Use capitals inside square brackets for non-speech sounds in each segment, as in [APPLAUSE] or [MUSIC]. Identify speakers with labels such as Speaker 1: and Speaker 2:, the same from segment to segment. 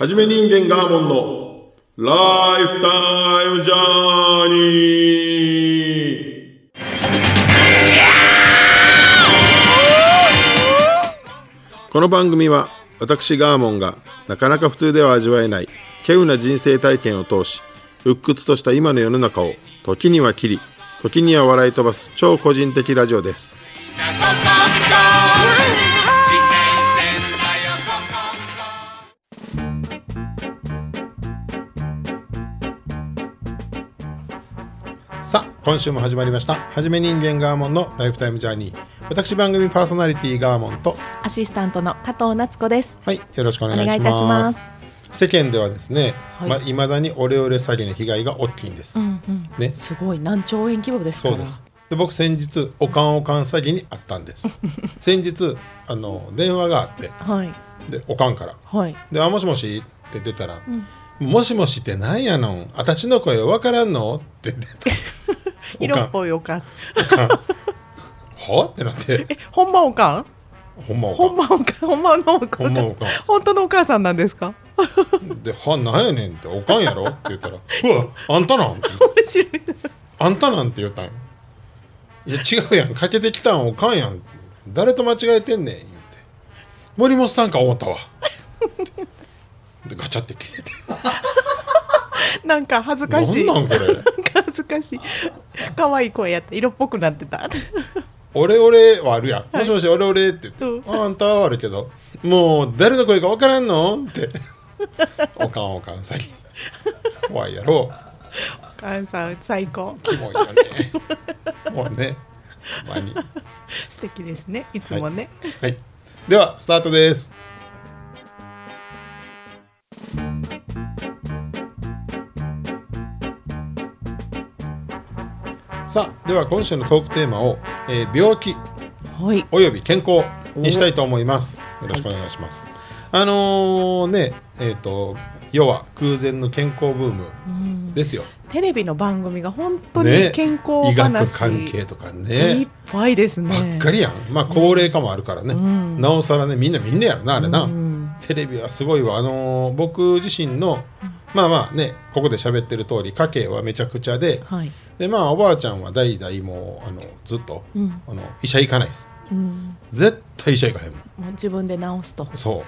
Speaker 1: はじめ人間ガーモンのライフタイムジャーニー。この番組は私ガーモンがなかなか普通では味わえない稀有な人生体験を通し鬱屈とした今の世の中を時には切り時には笑い飛ばす超個人的ラジオです。さあ今週も始まりましたはじめ人間ガーモンのライフタイムジャーニー。私番組パーソナリティガーモンと
Speaker 2: アシスタントの加藤夏子です。
Speaker 1: はいよろしくお願いします。
Speaker 2: お願いいたします。
Speaker 1: 世間ではですね、
Speaker 2: はい。
Speaker 1: まあ未だにオレオレ詐欺の被害が大きいんです、
Speaker 2: うんうん。
Speaker 1: ね。
Speaker 2: すごい何兆円規模です。
Speaker 1: そうです。で僕先日おかんおかん詐欺にあったんです。[LAUGHS] 先日あの電話があって。
Speaker 2: はい。
Speaker 1: でおかんから。
Speaker 2: はい。
Speaker 1: 「であもしもし?」って出たら「もしもしってなんやのん？私の声わからんの?」って出た [LAUGHS]
Speaker 2: 色っぽいおかん。
Speaker 1: は？ってなって。
Speaker 2: え、ほんまおかん？
Speaker 1: ほんまおか
Speaker 2: ほんまおかん、ほんまのおかん。
Speaker 1: ほんまおかん。
Speaker 2: 本当のお母さんなんですか？
Speaker 1: んで「はなんやねん」って「おかんやろ?」って言ったら「[LAUGHS] うわあんたなん?」って
Speaker 2: 面白い。
Speaker 1: あんたなんて言ったん？よいや違うやん。かけてきたんおかんやん。誰と間違えてんねん？言うて。森本さんか思ったわ。[LAUGHS] でガチャって切れて。
Speaker 2: なんか恥ずかしい。
Speaker 1: なんなんこれ？
Speaker 2: 恥ずかしい。可愛い声やって色っぽくなってた。
Speaker 1: 俺俺はあるやん、もしもし俺俺って言って、
Speaker 2: う。ん
Speaker 1: ああんたはあるけどもう誰の声か分からんの？って。[LAUGHS] おかんおかん詐欺怖いやろ。
Speaker 2: お母さん最高。
Speaker 1: キモいよね。もうね。ほんまに。
Speaker 2: 素敵ですね。いつもね。
Speaker 1: はい。ではスタートですさあでは今週のトークテーマを、えー病気
Speaker 2: はい。
Speaker 1: および健康にしたいと思います。よろしくお願いします、あのーねえっ、と要は空前の健康ブームですよ、
Speaker 2: テレビの番組が本当
Speaker 1: ね。
Speaker 2: に健康
Speaker 1: 医学
Speaker 2: 話、
Speaker 1: 関係とか
Speaker 2: いっ
Speaker 1: ね
Speaker 2: ぱいです
Speaker 1: ばっ
Speaker 2: ね。
Speaker 1: かりやん。まあ高齢化もあるからね、
Speaker 2: ん。
Speaker 1: なおさらねみんなみんなやろなあれな、
Speaker 2: うん。
Speaker 1: テレビはすごいわ。あのー僕自身のまあまあねここで喋ってる通り家計はめちゃくちゃで
Speaker 2: はい。
Speaker 1: でまあおばあちゃんは代々もうあのずっと、
Speaker 2: うん
Speaker 1: あの医者行かないです
Speaker 2: うん。
Speaker 1: 絶対医者行かへんもん
Speaker 2: もう自分で治すと。
Speaker 1: そ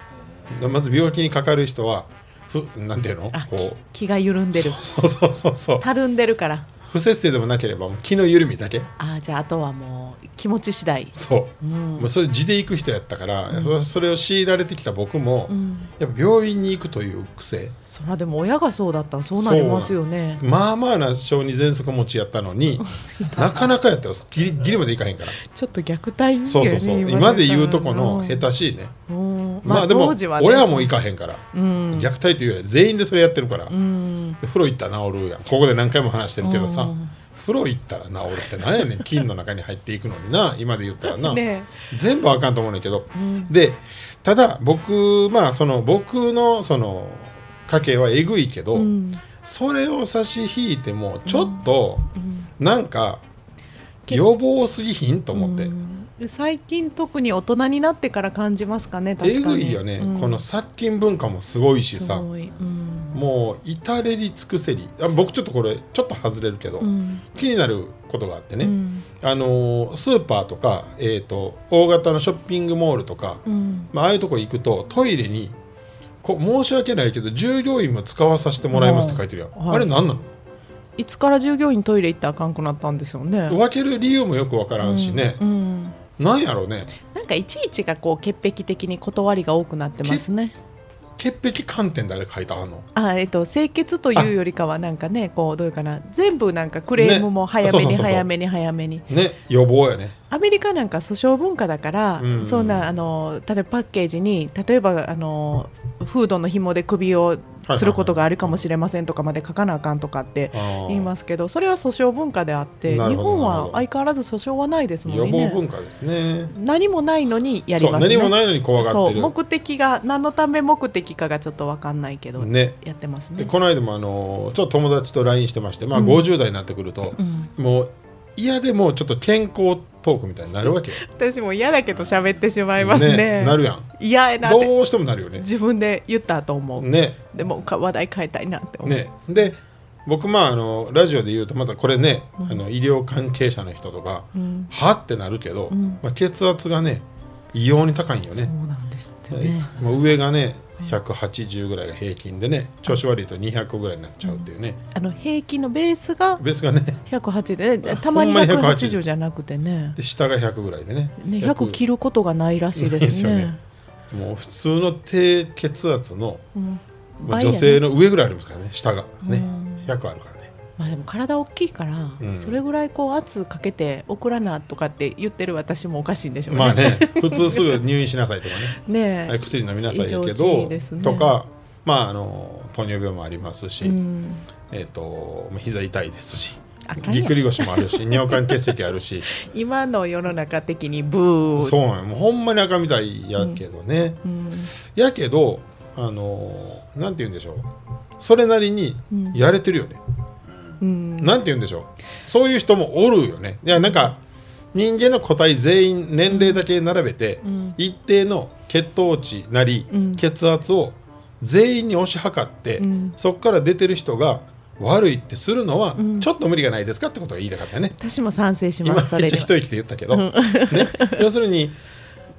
Speaker 1: うでまず病気にかかる人はふなんていうの？
Speaker 2: あ、
Speaker 1: こう
Speaker 2: き気が緩んでる。
Speaker 1: そうそうそうそう
Speaker 2: たるんでるから。
Speaker 1: 不摂生でもなければ気の緩みだけ。
Speaker 2: あじゃああとはもう気持ち次第。
Speaker 1: そう、
Speaker 2: うん。
Speaker 1: もうそれ地で行く人やったから、そそれを強いられてきた僕も、
Speaker 2: ん。
Speaker 1: やっぱ病院に行くという癖。
Speaker 2: そらでも親がそうだったらそうなりますよね。
Speaker 1: まあまあな小児喘息持ちやったのに [LAUGHS] なかなかやったよ。ギリギリまでいかへんから。
Speaker 2: ちょっと虐待に
Speaker 1: そうそうそう。今で言うとこの下手しいね。
Speaker 2: うん
Speaker 1: まあでも親も行かへんから、
Speaker 2: うん。
Speaker 1: 虐待というより全員でそれやってるから、
Speaker 2: うん。
Speaker 1: で風呂行ったら治るやん。ここで何回も話してるけどさ、
Speaker 2: うん。
Speaker 1: 風呂行ったら治るってなんやねん。菌の中に入っていくのにな今で言ったらな、
Speaker 2: ね
Speaker 1: 全部あかんと思うねんだけど、でただ僕まあその僕のその家計はえぐいけど、
Speaker 2: うん。
Speaker 1: それを差し引いてもちょっとなんか予防すぎひんと思って、
Speaker 2: うん最近特に大人になってから感じますかね確か
Speaker 1: え
Speaker 2: に
Speaker 1: ぐいよね、
Speaker 2: うん
Speaker 1: この殺菌文化もすごいし
Speaker 2: す
Speaker 1: さ
Speaker 2: うん。
Speaker 1: もう至れり尽くせり。あ僕ちょっとこれちょっと外れるけど、
Speaker 2: うん。
Speaker 1: 気になることがあってね、
Speaker 2: うん。
Speaker 1: あのースーパーとか、えー、と大型のショッピングモールとか、
Speaker 2: うん。
Speaker 1: まあああいうとこ行くとトイレにこ申し訳ないけど従業員も使わさせてもらいますって書いてるやん、
Speaker 2: はい。
Speaker 1: あれ何なの？
Speaker 2: いつから従業員トイレ行ったらあかんくなったんですよね。
Speaker 1: 分ける理由もよく分からんしね、
Speaker 2: うん
Speaker 1: なんやろうね。
Speaker 2: なんかいちいちがこう潔癖的に断りが多くなってますね。
Speaker 1: 潔癖観点であれ書いてあんの？
Speaker 2: あえっと清潔というよりかはなんかねこうどういうかな。全部なんかクレームも早めに早めに早めに。
Speaker 1: ね予防やね。
Speaker 2: アメリカなんか訴訟文化だから、
Speaker 1: うん。
Speaker 2: そんなあの例えばパッケージに例えばあのフードの紐で首を
Speaker 1: はい
Speaker 2: することがあるかもしれませんとかまで書かなあかんとかって言いますけどそれは訴訟文化であって日本は相変わらず訴訟はないですもん
Speaker 1: 予防
Speaker 2: ね
Speaker 1: 文化ですね。
Speaker 2: 何もないのにやりますね。
Speaker 1: 何もないのに怖がってる。
Speaker 2: 目的が何のため目的かがちょっと分かんないけど、
Speaker 1: ね。
Speaker 2: やってます
Speaker 1: で
Speaker 2: ね
Speaker 1: この間もあのちょっと友達と LINE してまして、まあ、50代になってくると、
Speaker 2: うん。
Speaker 1: もう嫌でもちょっと健康トークみたいになるわけよ。
Speaker 2: 私も嫌だけど喋ってしまいますね。
Speaker 1: なるやん。
Speaker 2: 嫌やな
Speaker 1: どうしてもなるよね。
Speaker 2: 自分で言ったと思う、
Speaker 1: ね。
Speaker 2: でもか話題変えたいなって思う、
Speaker 1: ね。で僕まああのラジオで言うとまたこれね、あの医療関係者の人とか、
Speaker 2: うん。
Speaker 1: はってなるけど、
Speaker 2: ん。
Speaker 1: まあ、血圧がね異様に高いんよ
Speaker 2: そう
Speaker 1: ね
Speaker 2: なんですってね、
Speaker 1: もう上がね180ぐらいが平均でね調子悪いと200ぐらいになっちゃうっていうね、
Speaker 2: あの平均のベースが
Speaker 1: ベースがね。
Speaker 2: 180で、ね、たまに
Speaker 1: ほんまに180
Speaker 2: 180じゃなくてね。
Speaker 1: で下が100ぐらいでね。
Speaker 2: ね100切ることがないらしいですね。
Speaker 1: ないですもう普通の低血圧の、
Speaker 2: うん。
Speaker 1: 女性の上ぐらいありますからね下が。ね。
Speaker 2: うん。
Speaker 1: 100あるからね
Speaker 2: まあ、でも体大きいから、
Speaker 1: うん。
Speaker 2: それぐらいこう圧かけて送らなとかって言ってる私もおかしいんでしょうね。
Speaker 1: まあね普通すぐ入院しなさいとかね。[LAUGHS]
Speaker 2: ね
Speaker 1: はい薬飲みなさいやけど、
Speaker 2: ね。
Speaker 1: とかまああの糖尿病もありますし、
Speaker 2: うん、
Speaker 1: えっ、とまあ膝痛いですしぎっくり腰もあるし [LAUGHS] 尿管結石あるし。
Speaker 2: 今の世の中的にブー。
Speaker 1: そうなんよ。もうほんまに赤みたいやけどね、
Speaker 2: うん。
Speaker 1: やけどあのなんて言うんでしょう。それなりにやれてるよね、
Speaker 2: うん
Speaker 1: なんて言うんでしょう。そういう人もおるよね。いやなんか人間の個体全員年齢だけ並べて、
Speaker 2: ん。
Speaker 1: 一定の血糖値なり、
Speaker 2: うん。
Speaker 1: 血圧を全員に押し量って、
Speaker 2: うん。
Speaker 1: そこから出てる人が悪いってするのは、
Speaker 2: ん。
Speaker 1: ちょっと無理がないですかってことが言いたかったよね。
Speaker 2: 私も賛成し
Speaker 1: 今
Speaker 2: ますそれには。
Speaker 1: めっちゃ一息で言ったけど、ね、要するに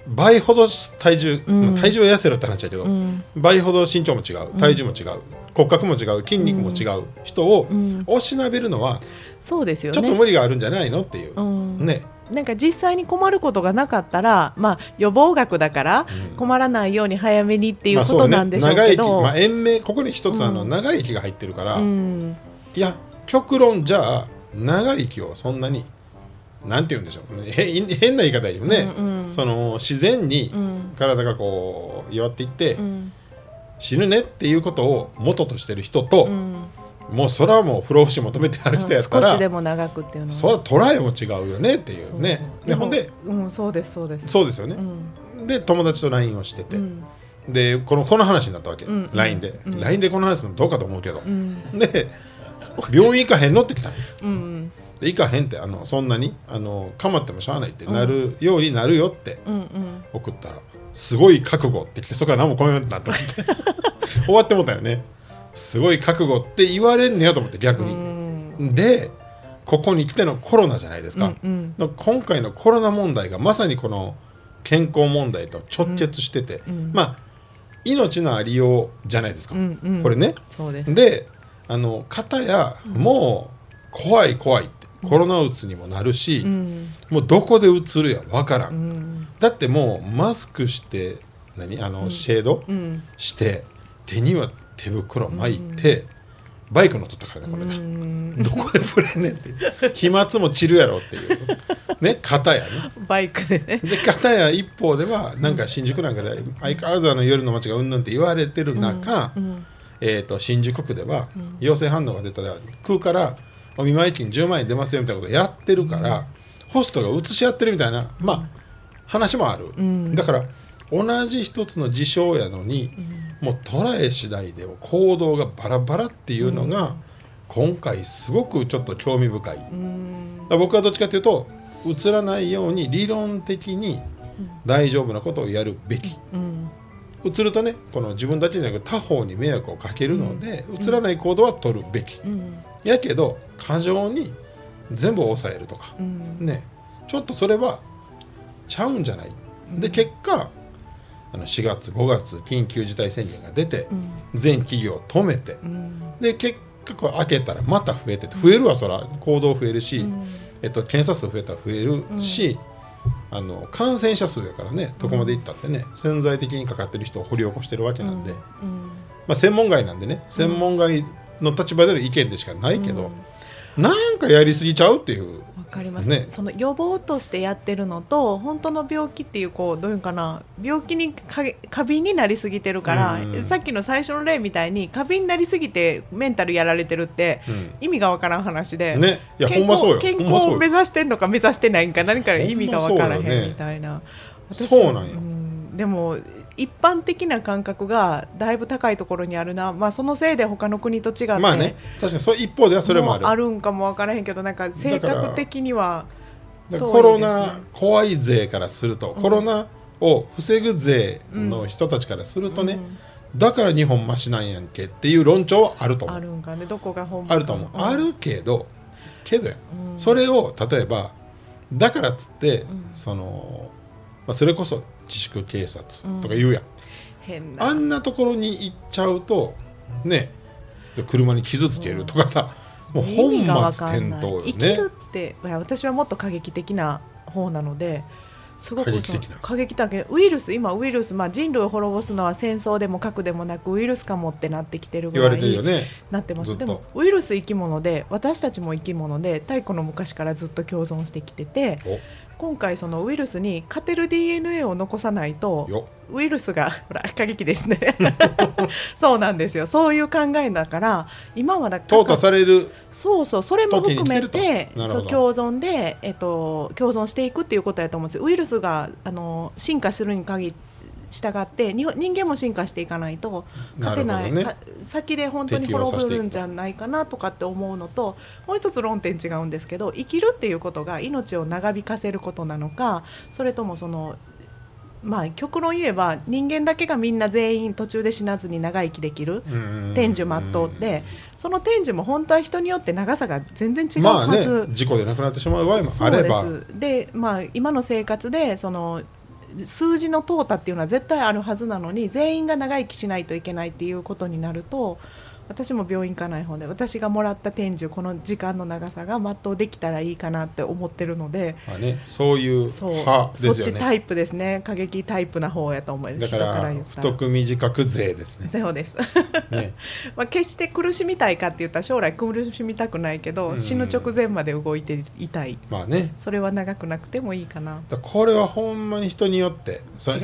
Speaker 1: 倍ほど体重、
Speaker 2: ん
Speaker 1: まあ体重は痩せろって話だけど、
Speaker 2: うん。
Speaker 1: 倍ほど身長も違う体重も違う、骨格も違う筋肉も違う人を
Speaker 2: ん。
Speaker 1: 押しなべるのは
Speaker 2: そうですよ
Speaker 1: ちょっと
Speaker 2: ね。
Speaker 1: 無理があるんじゃないのっていう、
Speaker 2: うん。
Speaker 1: ね。
Speaker 2: なんか実際に困ることがなかったら、まあ、予防学だから困らないように早めにっていうことなんでしょう
Speaker 1: 長生き、
Speaker 2: けど、
Speaker 1: まあ、延命ここに一つあの、長生きが入ってるから、
Speaker 2: うん。
Speaker 1: いや極論じゃあ長生きをそんなになんて言うんでしょう。へ変な言い方言うね、
Speaker 2: うんうん。
Speaker 1: その自然に
Speaker 2: うん。
Speaker 1: 体がこう弱っていって、
Speaker 2: うん。
Speaker 1: 死ぬねっていうことを元としてる人と、
Speaker 2: うん。
Speaker 1: もうそれはもう不老不死求めてある人やった
Speaker 2: 少し
Speaker 1: ら、
Speaker 2: でも長くっていうのは。
Speaker 1: それは捉えも違うよねってい
Speaker 2: そう
Speaker 1: う。ねでほんで、
Speaker 2: うん、そうですそうです。
Speaker 1: そうですよね。
Speaker 2: う、ん。
Speaker 1: で友達と LINE をしてて、
Speaker 2: うん。
Speaker 1: でこのこの話になったわけ、
Speaker 2: うん。
Speaker 1: LINE で、
Speaker 2: うん。
Speaker 1: LINE でこの話するのどうかと思うけど、
Speaker 2: うん。
Speaker 1: で病院行かへんのって来たの。
Speaker 2: うん
Speaker 1: で行かへんってあのそんなにあのかまってもしゃあないってなるようになるよって
Speaker 2: うんうん。
Speaker 1: 送ったらすごい覚悟って来てそこから何も来んようになったって。[LAUGHS] 終わってもったよね。すごい覚悟って言われんねやと思って逆
Speaker 2: う
Speaker 1: に、
Speaker 2: ん。
Speaker 1: でここに来てのコロナじゃないですか、
Speaker 2: うん
Speaker 1: の今回のコロナ問題がまさにこの健康問題と直結してて、
Speaker 2: ん
Speaker 1: まあ命のありようじゃないですか、
Speaker 2: うんうん。
Speaker 1: これね。
Speaker 2: そうです。
Speaker 1: であの方やもう怖い怖いってコロナうつにもなるし、
Speaker 2: うん。
Speaker 1: もうどこでうつるやわからん、
Speaker 2: うん。
Speaker 1: だってもうマスクして何あの、シェード
Speaker 2: うん。
Speaker 1: して手には手袋巻いて、バイク乗っとったからねこれ
Speaker 2: う
Speaker 1: ね、
Speaker 2: ん。
Speaker 1: どこで触れんねんって。飛沫も散るやろっていう。ね方やね。
Speaker 2: バイクでね。
Speaker 1: で片や一方ではなんか新宿なんかで相変わらずあの夜の街がうんぬんって言われてる中、
Speaker 2: うん。
Speaker 1: えー、と新宿区では陽性反応が出たら区からお見舞い金10万円出ますよみたいなことやってるから、ホストが移し合ってるみたいな、まあ、話もある、
Speaker 2: ん。
Speaker 1: だから同じ一つの事象やのに、もう捉え次第でも行動がバラバラっていうのが、今回すごくちょっと興味深い。
Speaker 2: うん。
Speaker 1: 僕はどっちかというと映らないように理論的に大丈夫なことをやるべき。
Speaker 2: うん。
Speaker 1: 映るとねこの自分だけじゃなく他方に迷惑をかけるので、映らない行動は取るべき、
Speaker 2: うん
Speaker 1: やけど過剰に全部抑えるとか。
Speaker 2: う、ん。
Speaker 1: ね。ちょっとそれはちゃうんじゃない、で結果あの4月5月緊急事態宣言が出て、全企業止めて、
Speaker 2: うん。
Speaker 1: で結果こう開けたらまた増えてて増えるわそら。行動増えるし、えっと、検査数増えたら増えるし、あの感染者数やからねどこまでいったってね、潜在的にかかってる人を掘り起こしてるわけなんで、
Speaker 2: うん。
Speaker 1: まあ、専門外なんでね。専門外の立場での意見でしかないけど、なんかやりすぎちゃうっていう。
Speaker 2: わかります、
Speaker 1: ね。
Speaker 2: その予防としてやってるのと本当の病気っていうこうどういうかな病気にか過敏になりすぎてるから、
Speaker 1: うん。
Speaker 2: さっきの最初の例みたいに過敏になりすぎてメンタルやられてるって、
Speaker 1: うん。
Speaker 2: 意味がわからん話で、
Speaker 1: ね。いや
Speaker 2: 健康健康を目指してんのか目指してないんか何か意味がわからへ
Speaker 1: ほん
Speaker 2: みたいな、私
Speaker 1: そうなんよ。
Speaker 2: ん。でも一般的な感覚がだいぶ高いところにあるな、まあ、そのせいで他の国と違って
Speaker 1: まあね。確かにそれ一方ではそれもある。
Speaker 2: あるんかも分からへんけどなんか性格的には
Speaker 1: だからコロナ怖い税からすると、コロナを防ぐ税の人たちからするとね、だから日本マシなんやんけっていう論調はあると思う。
Speaker 2: あるんかね。どこが本
Speaker 1: あると思う、あるけどけどや、それを例えばだからっつって、その、まあ、それこそ自粛警察とか言うやん、
Speaker 2: 変な。
Speaker 1: あんなところに行っちゃうとねで車に傷つけるとかさ、もう本
Speaker 2: 意味が分
Speaker 1: 末
Speaker 2: かんない。
Speaker 1: 転倒よ
Speaker 2: 生き
Speaker 1: ね
Speaker 2: るっていや私はもっと過激的な方なのですごく
Speaker 1: 過激的な。
Speaker 2: 過激だけウイルス今ウイルス、まあ、人類を滅ぼすのは戦争でも核でもなくウイルスかもってなってきてるぐ
Speaker 1: 言わ
Speaker 2: らい
Speaker 1: れてるよね。
Speaker 2: なってま
Speaker 1: ずっと。
Speaker 2: すでもウイルス生き物で私たちも生き物で太古の昔からずっと共存してきてて
Speaker 1: お
Speaker 2: 今回そのウイルスに勝てる DNA を残さないと
Speaker 1: よ。
Speaker 2: ウイルスが [LAUGHS] ほら過激ですね。[LAUGHS] そうなんですよ。そういう考えだから今はだから
Speaker 1: 淘汰される
Speaker 2: そうそうそれも含め
Speaker 1: て
Speaker 2: そう共存で、えっと、共存していくっていうことやと思うんですよ。ウイルスがあの進化するに限従ってに人間も進化していかないと勝てない、
Speaker 1: なるほど
Speaker 2: か先で本当に滅ぶんじゃないかなとかって思うのともう一つ論点違うんですけど生きるっていうことが命を長引かせることなのかそれともそのまあ極論言えば人間だけがみんな全員途中で死なずに長生きできる天寿全うってその天寿も本当は人によって長さが全然違う
Speaker 1: まあ
Speaker 2: はず、
Speaker 1: ね事故で亡くなってしまう場合も
Speaker 2: そうで
Speaker 1: あれば
Speaker 2: す。で、まあ、今の生活でその数字の淘汰っていうのは絶対あるはずなのに全員が長生きしないといけないっていうことになると私も病院行かない方で私がもらった天寿この時間の長さが全うできたらいいかなって思ってるので
Speaker 1: まあね、そういう
Speaker 2: そう
Speaker 1: 派で
Speaker 2: そっ
Speaker 1: すよね。
Speaker 2: ちタイプですね。過激タイプな方やと思います。
Speaker 1: だから太く短く税ですね。
Speaker 2: そうです。
Speaker 1: ね。[LAUGHS]
Speaker 2: まあ決して苦しみたいかって言ったら将来苦しみたくないけど、
Speaker 1: うん。
Speaker 2: 死ぬ直前まで動いていたい。
Speaker 1: まあね。
Speaker 2: それは長くなくてもいいかな。
Speaker 1: これはほんまに人によって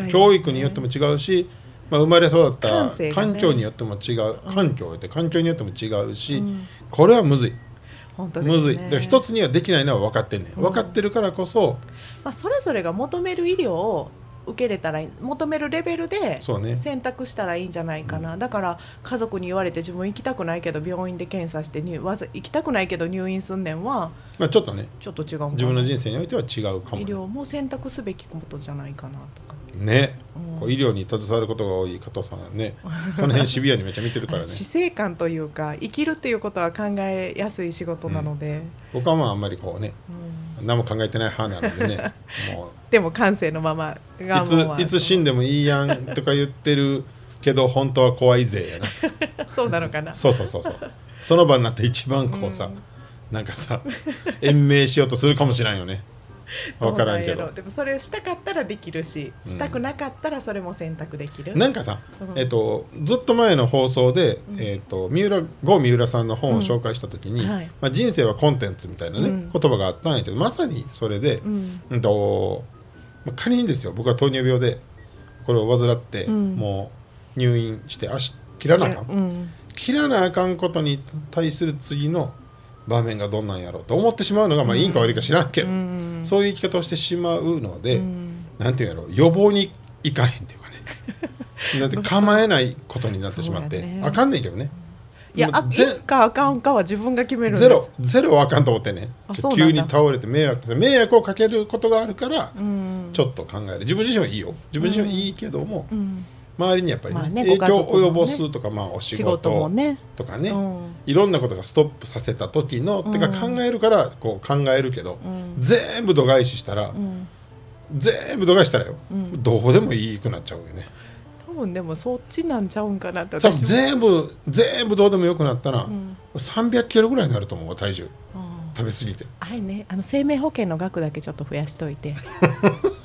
Speaker 1: 教育によっても違うし、まあ、生まれ育った環境によっても違う、環境って環境によっても違うし、
Speaker 2: うん。
Speaker 1: これはむずい。
Speaker 2: 本当ね。
Speaker 1: むずい。だから一つにはできないのは分かってんねん。分かってるからこそ、
Speaker 2: まあ、それぞれが求める医療を受けれたら求めるレベルで選択したらいいんじゃないかな、だから家族に言われて自分行きたくないけど病院で検査して入わざ行きたくないけど入院すんねんは
Speaker 1: まあ、ちょっとね。
Speaker 2: ちょっと違う
Speaker 1: 自分の人生においては違うかもね。
Speaker 2: 医療も選択すべきことじゃないかなと。か
Speaker 1: ね、
Speaker 2: うん。
Speaker 1: こう医療に携わることが多い加藤さんはねその辺シビアにめっちゃ見てるからね。[LAUGHS]
Speaker 2: 死生観というか生きるっていうことは考えやすい仕事なので、
Speaker 1: 僕はまああんまりこうね
Speaker 2: うん。
Speaker 1: 何も考えてない派なのでね [LAUGHS] も
Speaker 2: でも感性のまま
Speaker 1: いついつ死んでもいいやんとか言ってるけど本当は怖いぜやな。[LAUGHS]
Speaker 2: そうなのかな。
Speaker 1: そうそうそうそう。その場になって一番こうさ、なんかさ延命しようとするかもしれんよね [LAUGHS] 分からんけど。
Speaker 2: でもそれをしたかったらできるし、
Speaker 1: うん。
Speaker 2: したくなかったらそれも選択できる。
Speaker 1: なんかさ、
Speaker 2: うん。
Speaker 1: えっと、ずっと前の放送で、えっと、三浦郷三浦さんの本を紹介した時に、
Speaker 2: うん。はい。
Speaker 1: まあ、人生はコンテンツみたいなね、
Speaker 2: うん。
Speaker 1: 言葉があったんやけどまさにそれで、
Speaker 2: うん。
Speaker 1: うんとまあ仮にですよ僕は糖尿病でこれを患って、
Speaker 2: うん。
Speaker 1: もう入院して足切らなあかん、
Speaker 2: うん。
Speaker 1: 切らなあかんことに対する次の場面がどんなんやろうと思ってしまうのが、まあ、いいんか悪いか知らんけど、
Speaker 2: うん。
Speaker 1: そういう生き方をしてしまうので、
Speaker 2: うん。
Speaker 1: なんていうんやろう予防にいかへんっていうかね。[LAUGHS] なんて構えないことになってしまって、
Speaker 2: ね。
Speaker 1: あかんねんけどね。
Speaker 2: いやあかあかんかは自分が決める
Speaker 1: ゼロゼロはあかんと思ってね。急に倒れて迷惑迷惑をかけることがあるから、
Speaker 2: うん。
Speaker 1: ちょっと考える。自分自身はいいよ。自分自身はいいけども、
Speaker 2: うん
Speaker 1: 周りにやっぱり、ね
Speaker 2: まあね
Speaker 1: 影響を及ぼすとか、まあ、お仕
Speaker 2: 仕事
Speaker 1: とかね、
Speaker 2: うん。
Speaker 1: いろんなことがストップさせた時の、てか
Speaker 2: うん。
Speaker 1: 考えるからこう考えるけど、
Speaker 2: うん。
Speaker 1: 全部度外視したら、
Speaker 2: うん。
Speaker 1: 全部度外視したらよ、
Speaker 2: うん。
Speaker 1: どうでもいいくなっちゃうよね。
Speaker 2: 多分でもそっちなんちゃうんかなって
Speaker 1: 多分
Speaker 2: 私も
Speaker 1: 全部全部どうでもよくなったら、
Speaker 2: うん。
Speaker 1: 300キロぐらいになると思う体重。
Speaker 2: うん
Speaker 1: 食べ過ぎて。
Speaker 2: あれね。あの生命保険の額だけちょっと増やしといて。[LAUGHS]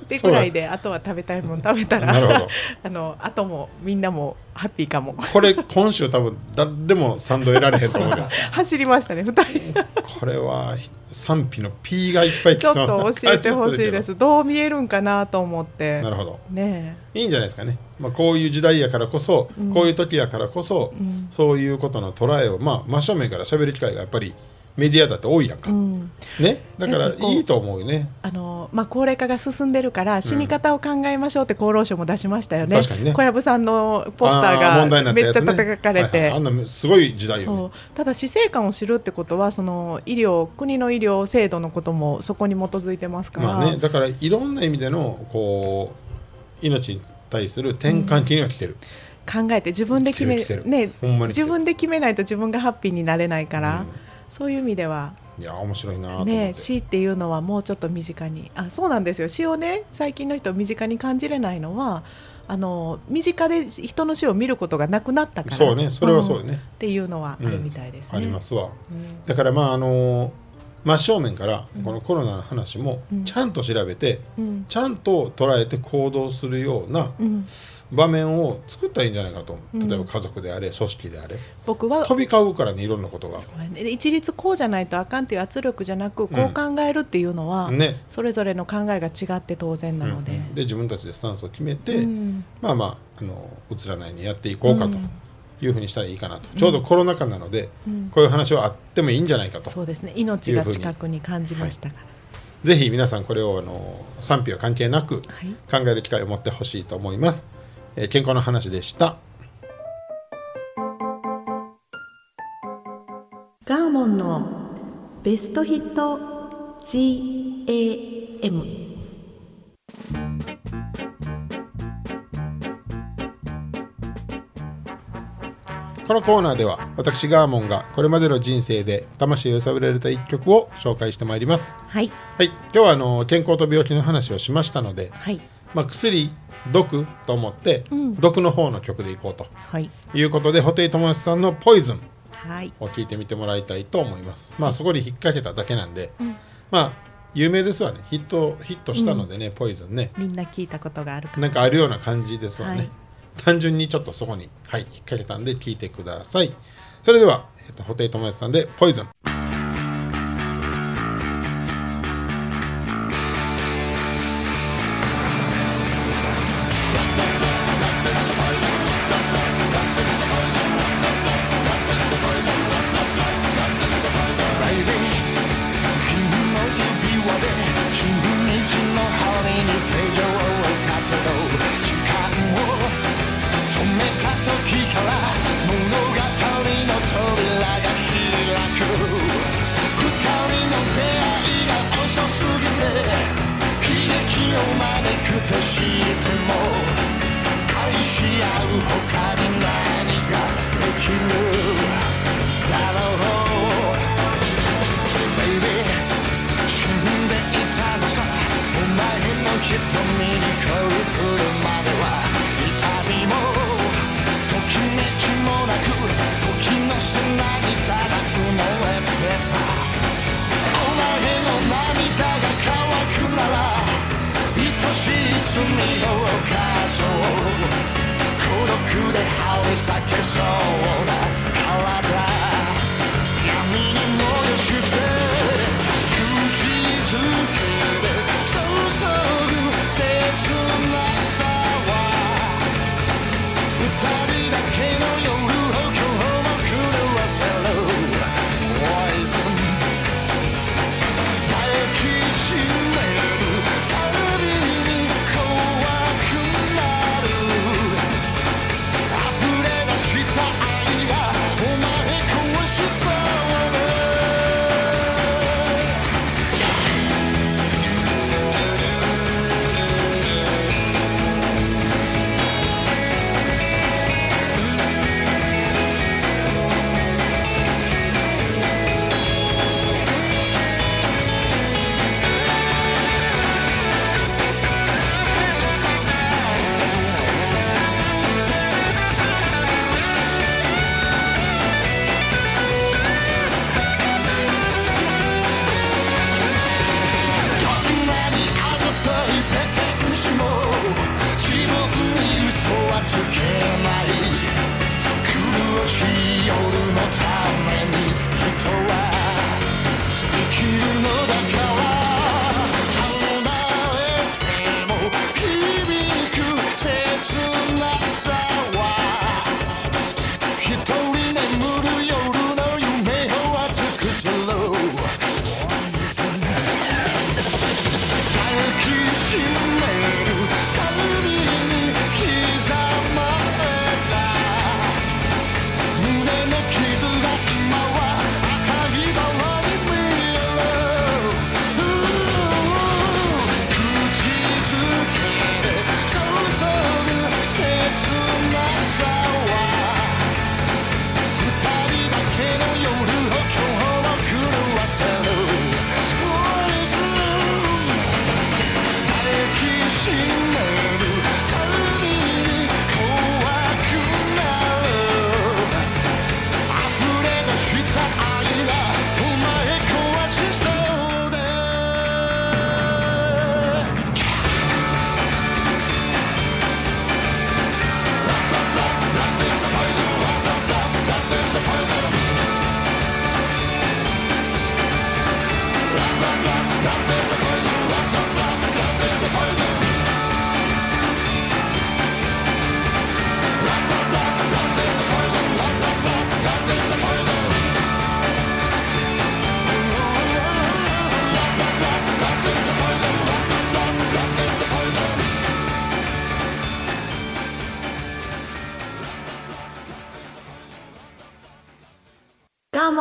Speaker 2: でぐらいであとは食べたいもん食べたら
Speaker 1: なるほど。[LAUGHS]
Speaker 2: あのあともみんなもハッピーかも。
Speaker 1: これ今週多分誰も賛同得られへんと思うで。[LAUGHS]
Speaker 2: 走りましたね2人。
Speaker 1: これは賛否の P がいっぱい来
Speaker 2: ちょっと教えてほしいです。どう見えるんかなと思って。
Speaker 1: なるほど。
Speaker 2: ね
Speaker 1: いいんじゃないですかね、まあ、こういう時代やからこそ、
Speaker 2: うん。
Speaker 1: こういう時やからこそ、
Speaker 2: うん。
Speaker 1: そういうことの捉えを、まあ、真正面から喋る機会がやっぱり
Speaker 3: メディアだって多いやんか、
Speaker 2: うん。
Speaker 3: ね？だからいいと思うよね。
Speaker 2: あのまあ、高齢化が進んでるから死に方を考えましょうって厚労省も出しましたよね,、
Speaker 3: 確かにね。
Speaker 2: 小籔さんのポスターがめっちゃ叩かれて、
Speaker 3: はいはい。あんなすごい時代よ、ね、
Speaker 2: そう。ただ死生観を知るってことはその医療国の医療制度のこともそこに基づいてますから、
Speaker 3: まあねだからいろんな意味でのこう命に対する転換期には来てる、
Speaker 2: 考えて自分で決めね自分で決めないと自分がハッピーになれないから、そういう意味ではい
Speaker 3: や面白いな
Speaker 2: ね死っていうのはもうちょっと身近に。あそうなんですよ。死をね最近の人身近に感じれないのはあの身近で人の死を見ることがなくなったから。
Speaker 3: そうね。それはそうよ
Speaker 2: ん。
Speaker 3: ね、
Speaker 2: っていうのはあるみたいですね。
Speaker 3: ありますわ。
Speaker 2: うん。
Speaker 3: だからまああの真正面からこのコロナの話も
Speaker 2: うん。
Speaker 3: ちゃんと調べて、
Speaker 2: うん。
Speaker 3: ちゃんと捉えて行動するような
Speaker 2: うん、
Speaker 3: 場面を作ったらいいんじゃないかと例えば家族であれ組織であれ。
Speaker 2: 僕は
Speaker 3: 飛び交うからねいろんなことが。
Speaker 2: ね。で一律こうじゃないとあかんっていう圧力じゃなくこう考えるっていうのは、
Speaker 3: ね。
Speaker 2: それぞれの考えが違って当然なので。
Speaker 3: で自分たちでスタンスを決めて、
Speaker 2: うん。
Speaker 3: まあまああの映らないようにやっていこうかと。
Speaker 2: うん
Speaker 3: いうふうにしたらいいかなと、ちょうどコロナ禍なので、
Speaker 2: うん。
Speaker 3: こういう話はあってもいいんじゃないかと。
Speaker 2: そうですね。命が近くに感じましたから。
Speaker 3: ぜひ皆さんこれをあの賛否は関係なく
Speaker 2: はい。
Speaker 3: 考える機会を持ってほしいと思います、えー健康の話でした。
Speaker 2: ガーモンのベストヒット GAM
Speaker 3: このコーナーでは私ガーモンがこれまでの人生で魂を揺さぶられた一曲を紹介してまいります。
Speaker 2: はい。
Speaker 3: はい。今日はあの健康と病気の話をしましたので、
Speaker 2: はい。
Speaker 3: まあ、薬毒と思って、
Speaker 2: うん。
Speaker 3: 毒の方の曲でいこうと
Speaker 2: はい。
Speaker 3: いうことで布袋寅泰さんの「ポイズン
Speaker 2: はい。
Speaker 3: を聞いてみてもらいたいと思います。まあそこに引っ掛けただけなんで、
Speaker 2: うん。
Speaker 3: まあ有名ですわね。ヒットヒットしたのでね、ポイズンね。
Speaker 2: みんな聞いたことがある
Speaker 3: なんかあるような感じですわね、
Speaker 2: はい
Speaker 3: 単純にちょっとそこに、はい、引っ掛けたんで聞いてください。それでは、えっと布袋寅泰さんで「ポイズン」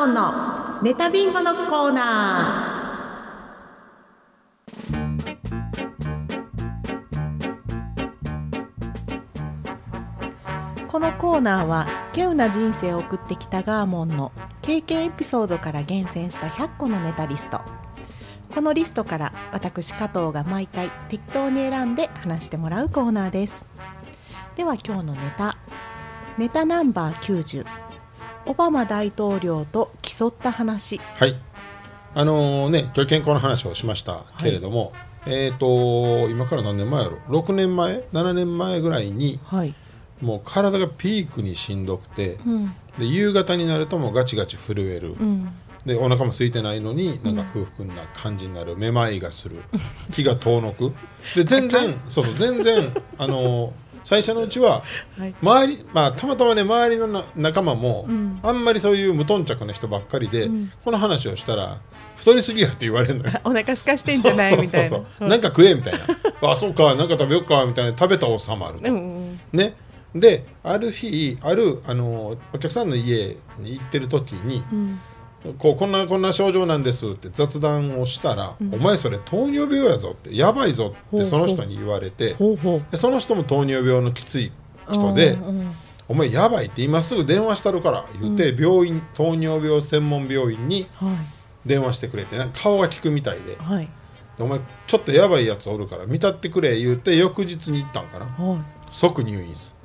Speaker 2: モンのネタビンゴのコーナー。このコーナーは稀有な人生を送ってきたガーモンの経験エピソードから厳選した100個のネタリスト。このリストから私加藤が毎回適当に選んで話してもらうコーナーです。では今日のネタ。ネタナンバー90オバマ大統領と競った話。
Speaker 1: はい。あのね今日健康の話をしましたけれども、えっ、と今から何年前やろ？6年前？7年前ぐらいに
Speaker 2: はい、
Speaker 1: もう体がピークにしんどくて、
Speaker 2: うん。
Speaker 1: で夕方になるともうガチガチ震える、
Speaker 2: うん、
Speaker 1: でお腹も空いてないのになんか空腹な感じになる、めまいがする。気が遠のく。で全然 [LAUGHS] そうそう全然あの最初のうちは
Speaker 2: はい。
Speaker 1: 周り、まあ、たまたまね周りのな仲間も、
Speaker 2: ん。
Speaker 1: あんまりそういう無頓着な人ばっかりで、
Speaker 2: ん。
Speaker 1: この話をしたら太りすぎやって言われるのよ。[LAUGHS]
Speaker 2: お腹空かしてんじゃない？みたいな
Speaker 1: そうそう。そうなんか食えみたいな。[LAUGHS] あそうかなんか食べよっかみたいな。食べたおさまある
Speaker 2: うん。
Speaker 1: ね。である日あるあのお客さんの家に行ってる時に、
Speaker 2: うん
Speaker 1: こうこんなこんな症状なんですって雑談をしたら、お前それ糖尿病やぞってやばいぞってその人に言われてでその人も糖尿病のきつい人で
Speaker 2: うんうん「
Speaker 1: お前やばいって今すぐ電話したるから」言って、病院糖尿病専門病院に
Speaker 2: はい。
Speaker 1: 電話してくれて顔が利くみたいで
Speaker 2: はい。
Speaker 1: でお前ちょっとやばいやつおるから見たってくれ言って翌日に行ったんかな。
Speaker 2: はい。
Speaker 1: 即入院です。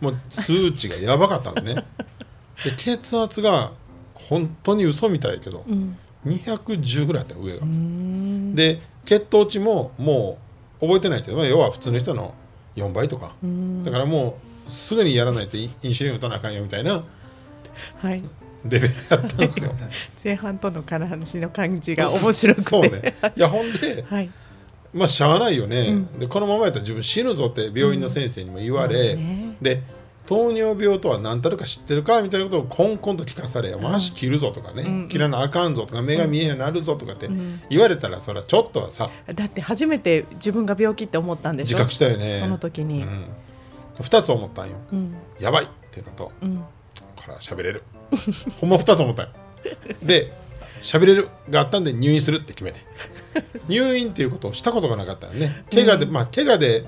Speaker 1: もう数値がやばかったんですね。[LAUGHS] で血圧が本当に嘘みたいやけど、
Speaker 2: うん。
Speaker 1: 210ぐらいあったよ上が。で血糖値ももう覚えてないけど、まあ、要は普通の人の4倍とか。
Speaker 2: うん。
Speaker 1: だからもうすぐにやらないとインシュリン打たなあかんよみたいな
Speaker 2: はい。
Speaker 1: レベルやったんですよ。[LAUGHS]
Speaker 2: 前半との話の感じが面白くて。
Speaker 1: そうね。いやほんで
Speaker 2: はい。
Speaker 1: まあしゃあないよね、
Speaker 2: うん。
Speaker 1: でこのままやったら自分死ぬぞって病院の先生にも言われ、
Speaker 2: うん。ね。
Speaker 1: で糖尿病とは何たるか知ってるかみたいなことをコンコンと聞かされ、足切るぞとかね、
Speaker 2: うん
Speaker 1: 切らなあかんぞとか目が見えんようになるぞとかって
Speaker 2: うん。
Speaker 1: 言われたらそれはちょっとはさ
Speaker 2: だって初めて自分が病気って思ったんでし
Speaker 1: 自
Speaker 2: ょ
Speaker 1: 覚したよね。
Speaker 2: その時に。
Speaker 1: うん、2つ思ったんよ。
Speaker 2: うん。
Speaker 1: やばいっていうのと
Speaker 2: うん。
Speaker 1: これは喋れる。ほんま2つ思ったよ。で喋れるがあったんで入院するって決めて。入院っていうことをしたことがなかったよね。怪我で、まあ怪我で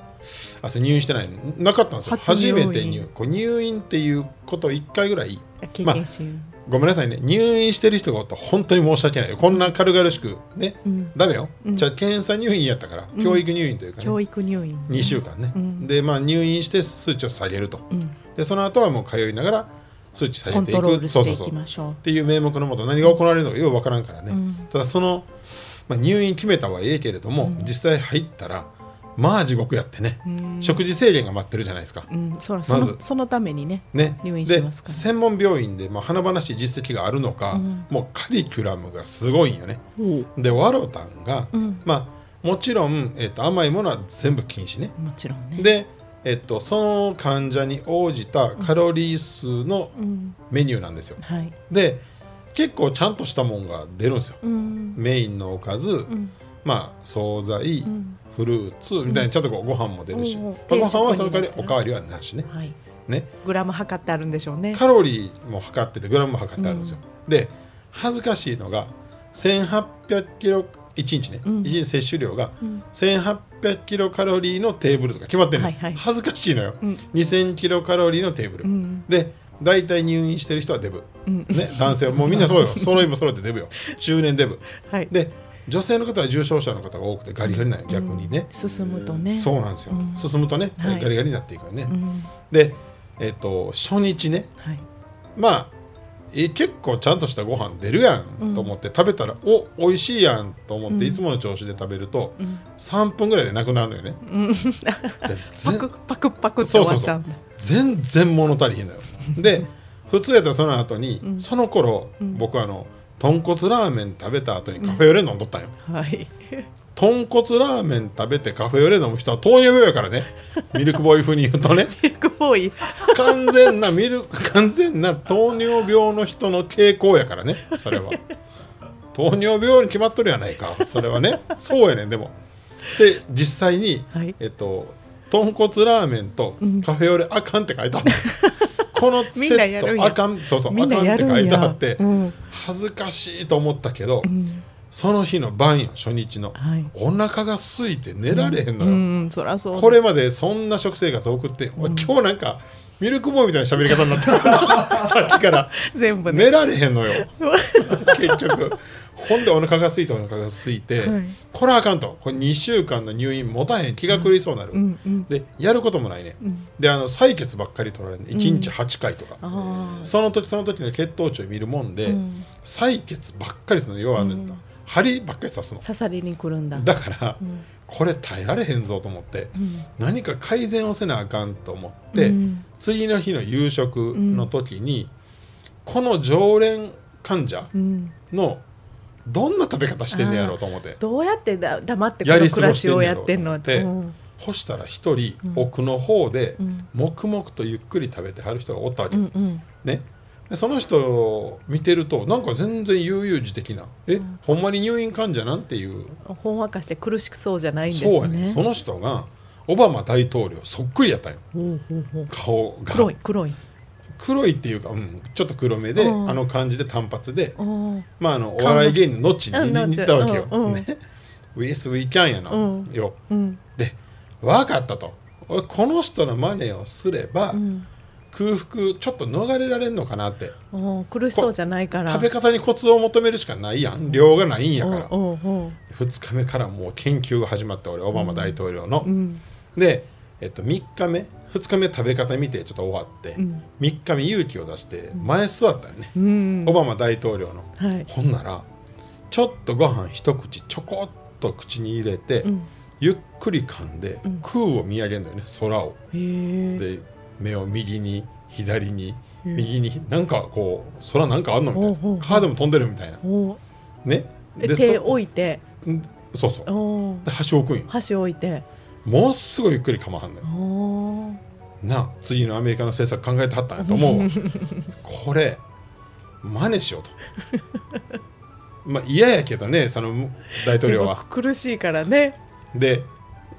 Speaker 1: あそう入院してない。のなかったんですよ。
Speaker 2: 初
Speaker 1: めて入こう入院っていうことを1回ぐらい。
Speaker 2: 経
Speaker 1: まあごめんなさいね。入院してる人がおったら本当に申し訳ないよ。こんな軽々しくね、
Speaker 2: うん。
Speaker 1: ダメよ、
Speaker 2: うん。
Speaker 1: じゃあ検査入院やったから、
Speaker 2: うん。
Speaker 1: 教育入院というかね。
Speaker 2: 教育入院。
Speaker 1: 2週間ね、
Speaker 2: うん。
Speaker 1: でまあ入院して数値を下げると。
Speaker 2: うん。
Speaker 1: でその後はもう通いながら数値下げていく。そうそうそう。っていう名目のもと何が行われるのかようわからんからね、
Speaker 2: うん。
Speaker 1: ただその、まあ、入院決めたはええけれども、
Speaker 2: うん。
Speaker 1: 実際入ったらまあ地獄やってね、
Speaker 2: うん。
Speaker 1: 食事制限が待ってるじゃないですか、
Speaker 2: うんそ
Speaker 1: まず。
Speaker 2: そのためにね
Speaker 1: ね、
Speaker 2: 入院し
Speaker 1: で
Speaker 2: ますから。
Speaker 1: 専門病院で、まあ、華々しい実績があるのか、
Speaker 2: うん。
Speaker 1: もうカリキュラムがすごいんよね。
Speaker 2: おう。
Speaker 1: でワロタンが、
Speaker 2: うん。
Speaker 1: まあもちろん、えっと甘いものは全部禁止ね。
Speaker 2: もちろんね。
Speaker 1: で、えっと、その患者に応じたカロリー数の
Speaker 2: うん。
Speaker 1: メニューなんですよ。
Speaker 2: はい。
Speaker 1: で結構ちゃんとしたもんが出るんですよ。
Speaker 2: うん。
Speaker 1: メインのおかず、
Speaker 2: うん。
Speaker 1: まあ惣菜、
Speaker 2: うん
Speaker 1: フルーツみたいなちゃんとご飯も出るし、
Speaker 2: うん
Speaker 1: まあご飯はその代わりおかわりはなしね。
Speaker 2: はい。
Speaker 1: ね。
Speaker 2: グラム測ってあるんでしょうね。
Speaker 1: カロリーも測っててグラムも測ってあるんですよ、で恥ずかしいのが1800キロ1日ね、
Speaker 2: うん。
Speaker 1: 1日摂取量が
Speaker 2: うん。
Speaker 1: 1800キロカロリーのテーブルとか決まってるの、
Speaker 2: はいはい。
Speaker 1: 恥ずかしいのよ、
Speaker 2: うん。
Speaker 1: 2000キロカロリーのテーブル、
Speaker 2: うん。
Speaker 1: で大体入院してる人はデブ、
Speaker 2: うん。
Speaker 1: ね、男性はもうみんなそうよ。[LAUGHS] 揃いも揃ってデブよ。中年デブ。
Speaker 2: はい。
Speaker 1: で女性の方は重症者の方が多くてガリガリなんよ逆にね、
Speaker 2: 進むとね。
Speaker 1: そうなんですよ、
Speaker 2: うん。
Speaker 1: 進むとね、
Speaker 2: はい。
Speaker 1: ガリガリになっていくよね、
Speaker 2: うん。
Speaker 1: でえっ、と初日ね。
Speaker 2: はい。
Speaker 1: まあえ結構ちゃんとしたご飯出るやんと思って食べたら、お美味しいやんと思って、
Speaker 2: うん。
Speaker 1: いつもの調子で食べると、
Speaker 2: うん。
Speaker 1: 3分ぐらいでなくなるのよね、で
Speaker 2: パ
Speaker 1: 全
Speaker 2: クパクパクって終わっちゃう。
Speaker 1: 全然物足りひんのよ。で普通やったらその後に、
Speaker 2: うん。
Speaker 1: その頃、
Speaker 2: うん。
Speaker 1: 僕あの豚骨ラーメン食べた後にカフェオレ飲んどったんよ、
Speaker 2: はい。
Speaker 1: 豚骨ラーメン食べてカフェオレ飲む人は糖尿病やからね。ミルクボーイ風に言うとね。[LAUGHS]
Speaker 2: ミルクボーイ。
Speaker 1: 完全なミルク完全な糖尿病の人の傾向やからね。それは。糖尿病に決まっとるやないか。それはね。そうやねんでも。で実際に、
Speaker 2: はい。
Speaker 1: えっと豚骨ラーメンと
Speaker 2: うん。
Speaker 1: カフェオレあかんって書いてあった、この
Speaker 2: み
Speaker 1: セットあかんそうそうあかんって書いてあって、
Speaker 2: うん。
Speaker 1: 恥ずかしいと思ったけど、
Speaker 2: うん。
Speaker 1: その日の晩よ初日の
Speaker 2: はい。
Speaker 1: お腹が空いて寝られへんの
Speaker 2: う
Speaker 1: よ、
Speaker 2: う
Speaker 1: これまでそんな食生活を送って、今日なんかミルクボーイみたいな喋り方になってる。[LAUGHS] さっきから。
Speaker 2: 全部ね。
Speaker 1: 寝られへんのよ。[LAUGHS] 結局。ほんでお腹が空いてお腹が空いて、
Speaker 2: はい。
Speaker 1: これはあかんと。これ2週間の入院持たへん気が狂いそうになる、
Speaker 2: うんうん
Speaker 1: でやることもないね、
Speaker 2: うん。
Speaker 1: であの採血ばっかり取られるね1日8回とか、
Speaker 2: あ
Speaker 1: その時その時の血糖値を見るもんで、採血ばっかりするの要は、ね
Speaker 2: うん。
Speaker 1: 針ばっかり刺すの。
Speaker 2: 刺さりに来るんだ。
Speaker 1: だから、
Speaker 2: うん
Speaker 1: これ耐えられへんぞと思って、
Speaker 2: うん。
Speaker 1: 何か改善をせなあかんと思って、
Speaker 2: うん。
Speaker 1: 次の日の夕食の時に、この常連患者
Speaker 2: うん。
Speaker 1: のどんな食べ方してんねやろうと思って
Speaker 2: どうやってだ黙ってこ
Speaker 1: や
Speaker 2: の暮らしをやってん
Speaker 1: やろうと思って干したら一人
Speaker 2: うん。
Speaker 1: 奥の方で
Speaker 2: うん。
Speaker 1: 黙々とゆっくり食べてはる人がおったわけ、ねでその人を見てるとなんか全然悠々自適な。え、ほんまに入院患者なんていう。
Speaker 2: ほんわかして苦しくそうじゃないんです
Speaker 1: そうやね
Speaker 2: ね
Speaker 1: その人がオバマ大統領そっくりやったんよ。顔が。
Speaker 2: 黒い黒い。
Speaker 1: 黒いっていうか、うん、ちょっと黒目で、
Speaker 2: うん。
Speaker 1: あの感じで単発で、
Speaker 2: うん。
Speaker 1: まあ、あのお笑い芸人のノッチに
Speaker 2: うん
Speaker 1: 似てたわけよ。
Speaker 2: うんうん
Speaker 1: ね、ウィス・ウィキャンやな、
Speaker 2: うん。
Speaker 1: よ。
Speaker 2: うん。
Speaker 1: で分かったと。俺この人の真似をすれば、
Speaker 2: うん
Speaker 1: 空腹ちょっと逃れられるのかなって。
Speaker 2: うん苦しそうじゃないから。
Speaker 1: 食べ方にコツを求めるしかないやん。量がないんやから、
Speaker 2: うんうんうん。
Speaker 1: 2日目からもう研究が始まった俺オバマ大統領の。
Speaker 2: うん。
Speaker 1: で、えっと、3日目2日目食べ方見てちょっと終わって、
Speaker 2: うん。
Speaker 1: 3日目勇気を出して前座ったよね、
Speaker 2: うん。
Speaker 1: オバマ大統領の。
Speaker 2: はい。
Speaker 1: ほんならちょっとご飯一口ちょこっと口に入れて、
Speaker 2: うん。
Speaker 1: ゆっくり噛んで、
Speaker 2: ん。
Speaker 1: 空を見上げるのよね空を。で目を右に左に右になんかこう空なんかあんのみたいな。川でも飛んでるみたいな。
Speaker 2: お
Speaker 1: ね。
Speaker 2: え手
Speaker 1: そ
Speaker 2: 置いて。
Speaker 1: んそうそう。
Speaker 2: お
Speaker 1: で箸置くんよ。
Speaker 2: 箸置いて。
Speaker 1: ものすごいゆっくり噛まはんのよ。
Speaker 2: お
Speaker 1: なあ次のアメリカの政策考えてはったんやと思うわ。[LAUGHS] これ真似しようと。[LAUGHS] まあ嫌やけどねその大統領は。
Speaker 2: 苦しいからね。
Speaker 1: で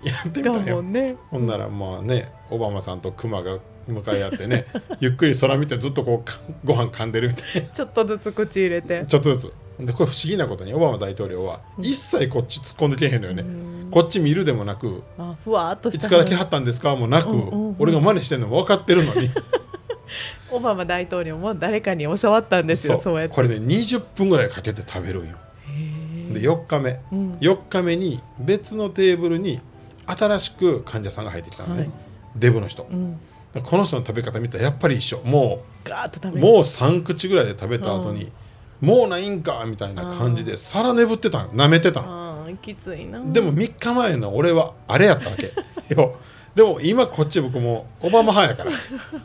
Speaker 1: やってみ
Speaker 2: が
Speaker 1: たんよ。
Speaker 2: もんね。
Speaker 1: ほんならまあねオバマさんとクマが向かい合ってねゆっくり空見てずっとこうかご飯噛んでるみたい
Speaker 2: ちょっとずつ口入れて。
Speaker 1: なちょっとずつ。でこれ不思議なことにオバマ大統領は一切こっち突っ込んでけへんのよね。こっち見るでもなく
Speaker 2: あふわーっと
Speaker 1: いつから来はったんですかもなく、俺が真似してんのも分かってるのに。[LAUGHS]
Speaker 2: オバマ大統領も誰かに教わったんですよそう。やって。
Speaker 1: これね20分ぐらいかけて食べるんよ。
Speaker 2: へ
Speaker 1: で4日目、
Speaker 2: うん。
Speaker 1: 4日目に別のテーブルに新しく患者さんが入ってきたのね、
Speaker 2: はい。
Speaker 1: デブの人、
Speaker 2: えうん
Speaker 1: この人の食べ方見たらやっぱり一緒。も
Speaker 2: ガーッと食べ
Speaker 1: もう3口ぐらいで食べた後に、もうないんかみたいな感じで皿眠ってたの舐めてたの
Speaker 2: あーきついな。
Speaker 1: でも3日前の俺はあれやったわけ。[LAUGHS] よ。でも今こっち僕もオバマ派やから。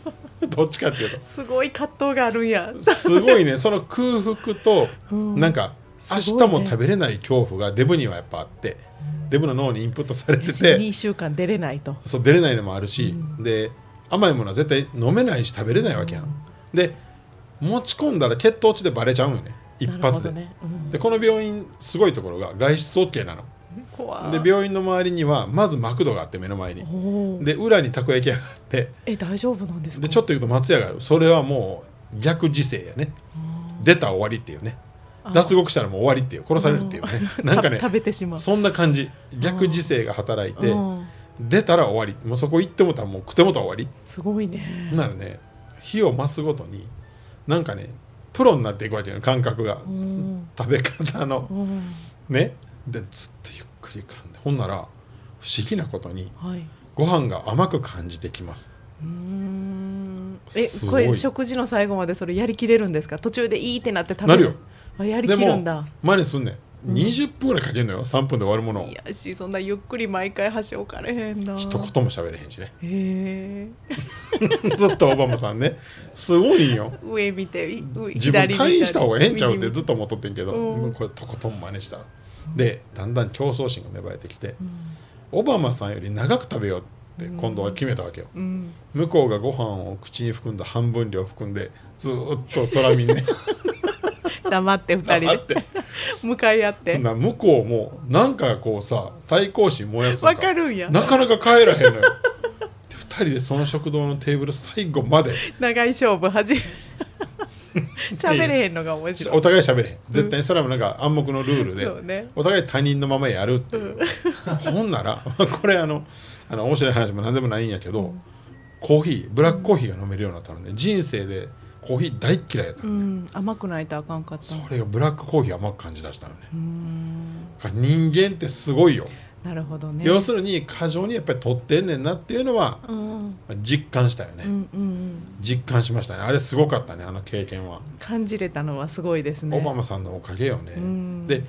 Speaker 1: [LAUGHS] どっちかっていうと。
Speaker 2: すごい葛藤があるんや。
Speaker 1: すごいね。その空腹と
Speaker 2: うん。
Speaker 1: なんか明日も食べれない恐怖がデブにはやっぱあって。デブの脳にインプットされてて。
Speaker 2: 2週間出れないと。
Speaker 1: そう出れないのもあるし、で甘いものは絶対飲めないし食べれないわけやん、で持ち込んだら血糖値でバレちゃうんよね。一発で,、
Speaker 2: ね。うん。
Speaker 1: でこの病院すごいところが外出 OK なの。
Speaker 2: 怖
Speaker 1: で病院の周りにはまずマクドがあって目の前に。で裏にたこ焼き屋があって。
Speaker 2: え大丈夫なんですか？
Speaker 1: でちょっと行くと松屋がある。それはもう逆時勢やね。出たら終わりっていうね。脱獄したらもう終わりっていう。殺されるっていうね。[LAUGHS] なんかね
Speaker 2: た食べてしまう。
Speaker 1: そんな感じ。逆時勢が働いて。
Speaker 2: うん
Speaker 1: 出たら終わり。もうそこ行ってもたらもう食ってもたら終わり。
Speaker 2: すごいね。
Speaker 1: ならね火を増すごとになんかねプロになっていくわけよ感覚が。
Speaker 2: うん。
Speaker 1: 食べ方の。
Speaker 2: うん。
Speaker 1: ね。でずっとゆっくり噛んで。ほんなら不思議なことに
Speaker 2: はい。
Speaker 1: ご飯が甘く感じてきます。
Speaker 2: うーん。えこれ食事の最後までそれやりきれるんですか？途中でいいってなって食べ
Speaker 1: なるよ。
Speaker 2: あやりきるんだ。
Speaker 1: 真似すんねん、20分ぐらいかけんのよ。3分で終わるものを。
Speaker 2: いやしそんなゆっくり毎回箸置かれへんな。
Speaker 1: 一言も喋れへんしね。
Speaker 2: へえ。[LAUGHS]
Speaker 1: ずっとオバマさんね。すごいんよ。
Speaker 2: 上見て
Speaker 1: 自分退院した方がええんちゃうってずっと思っとってんけど、
Speaker 2: うん。
Speaker 1: これとことん真似したら。でだんだん競争心が芽生えてきて、オバマさんより長く食べようって今度は決めたわけよ、
Speaker 2: うん。
Speaker 1: 向こうがご飯を口に含んだ半分量含んでずーっと空見んね [LAUGHS]
Speaker 2: 黙って二人で。向かい合って。
Speaker 1: な向こうもなんかこうさ対抗心燃やすん
Speaker 2: わかるんや。
Speaker 1: なかなか帰らへんのよ。で2人でその食堂のテーブル最後まで。
Speaker 2: 長い勝負始め [LAUGHS] 喋れへんのが面白い。
Speaker 1: お互い喋れへん。絶対にそれはもなんか暗黙のルールで、
Speaker 2: そうね。
Speaker 1: お互い他人のままやるっていう、ほんなら [LAUGHS] これあのあの面白い話も何でもないんやけど、コーヒーブラックコーヒーが飲めるようになったのね。人生でコーヒー大っ嫌いやったの、
Speaker 2: うん甘くないとあかんかった。
Speaker 1: それがブラックコーヒー甘く感じ出したのね、人間ってすごいよ、
Speaker 2: なるほどね。
Speaker 1: 要するに過剰にやっぱり取ってんねんなっていうのは、
Speaker 2: うん。
Speaker 1: まあ実感したよね、
Speaker 2: うんうんうん。
Speaker 1: 実感しましたね。あれすごかったねあの経験は、
Speaker 2: 感じれたのはすごいですね。
Speaker 1: オバマさんのおかげよね、
Speaker 2: うん。
Speaker 1: で、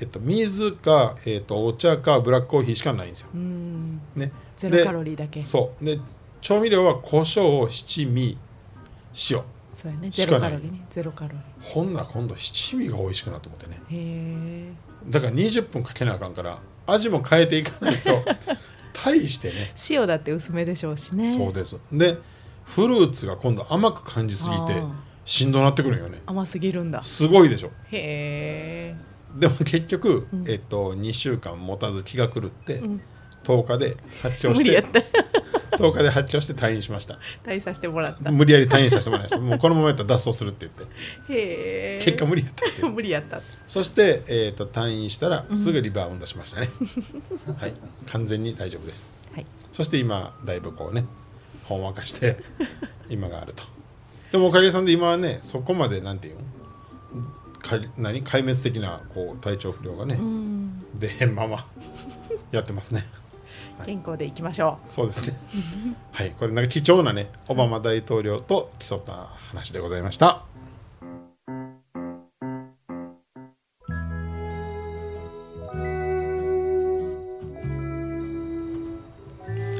Speaker 1: えっと、水か、えっと、お茶かブラックコーヒーしかないんですよ、
Speaker 2: うん。
Speaker 1: ね、
Speaker 2: ゼロカロリーだけ。
Speaker 1: そう。で調味料は胡椒七味塩
Speaker 2: そうやね。ゼロカロリーね。ゼロカロ
Speaker 1: ほんなら今度七味が美味しくなって思ってね。
Speaker 2: リー。へえ
Speaker 1: だから20分かけなあかんから味も変えていかないと [LAUGHS] 大してね。
Speaker 2: 塩だって薄めでしょうしね。
Speaker 1: そうです。でフルーツが今度甘く感じすぎてしんどなってくるんよね。
Speaker 2: 甘すぎるんだ。
Speaker 1: すごいでしょ。
Speaker 2: へえ
Speaker 1: でも結局、
Speaker 2: うん。
Speaker 1: えっと、2週間持たず気が狂って、
Speaker 2: ん。
Speaker 1: 10日で発狂して
Speaker 2: 無理やった
Speaker 1: 10日で発狂して退院しました。
Speaker 2: 退院させてもらった。
Speaker 1: 無理やり退院させてもらいました。[LAUGHS] もうこのままやったら脱走するって言って。
Speaker 2: へえ。
Speaker 1: 結果無理やったっ
Speaker 2: 無理やった
Speaker 1: そして、えー、と退院したらすぐリバウンドしましたね、[LAUGHS] はい。完全に大丈夫です。
Speaker 2: はい。
Speaker 1: そして今だいぶこうねほんわかして今があると。でもおかげさんで今はねそこまでなんていうの？か何？壊滅的なこう体調不良がね、
Speaker 2: うん。
Speaker 1: 出へんままやってますね
Speaker 2: 健康でいきましょ
Speaker 1: そうですね。[LAUGHS] はい。これなんか貴重なねオバマ大統領と競った話でございました。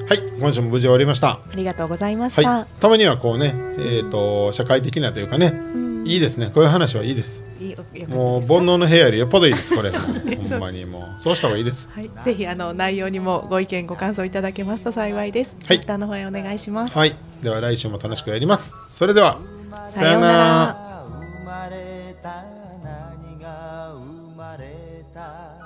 Speaker 1: はい。今週も無事終わりました。
Speaker 2: うありがとうございました、
Speaker 1: はい、たまにはこうね、えー、と社会的なというかね、いいですね。こういう話はいいですもう煩悩の部屋よりよっぽどいいですこれほんまにもう。そうした方がいいです。
Speaker 2: はい、ぜひあの内容にもご意見ご感想いただけますと幸いです。ツイッターの方へお願いします。
Speaker 1: はい。では来週も楽しくやります。それでは
Speaker 2: さようなら。
Speaker 4: 生まれた。何が生まれた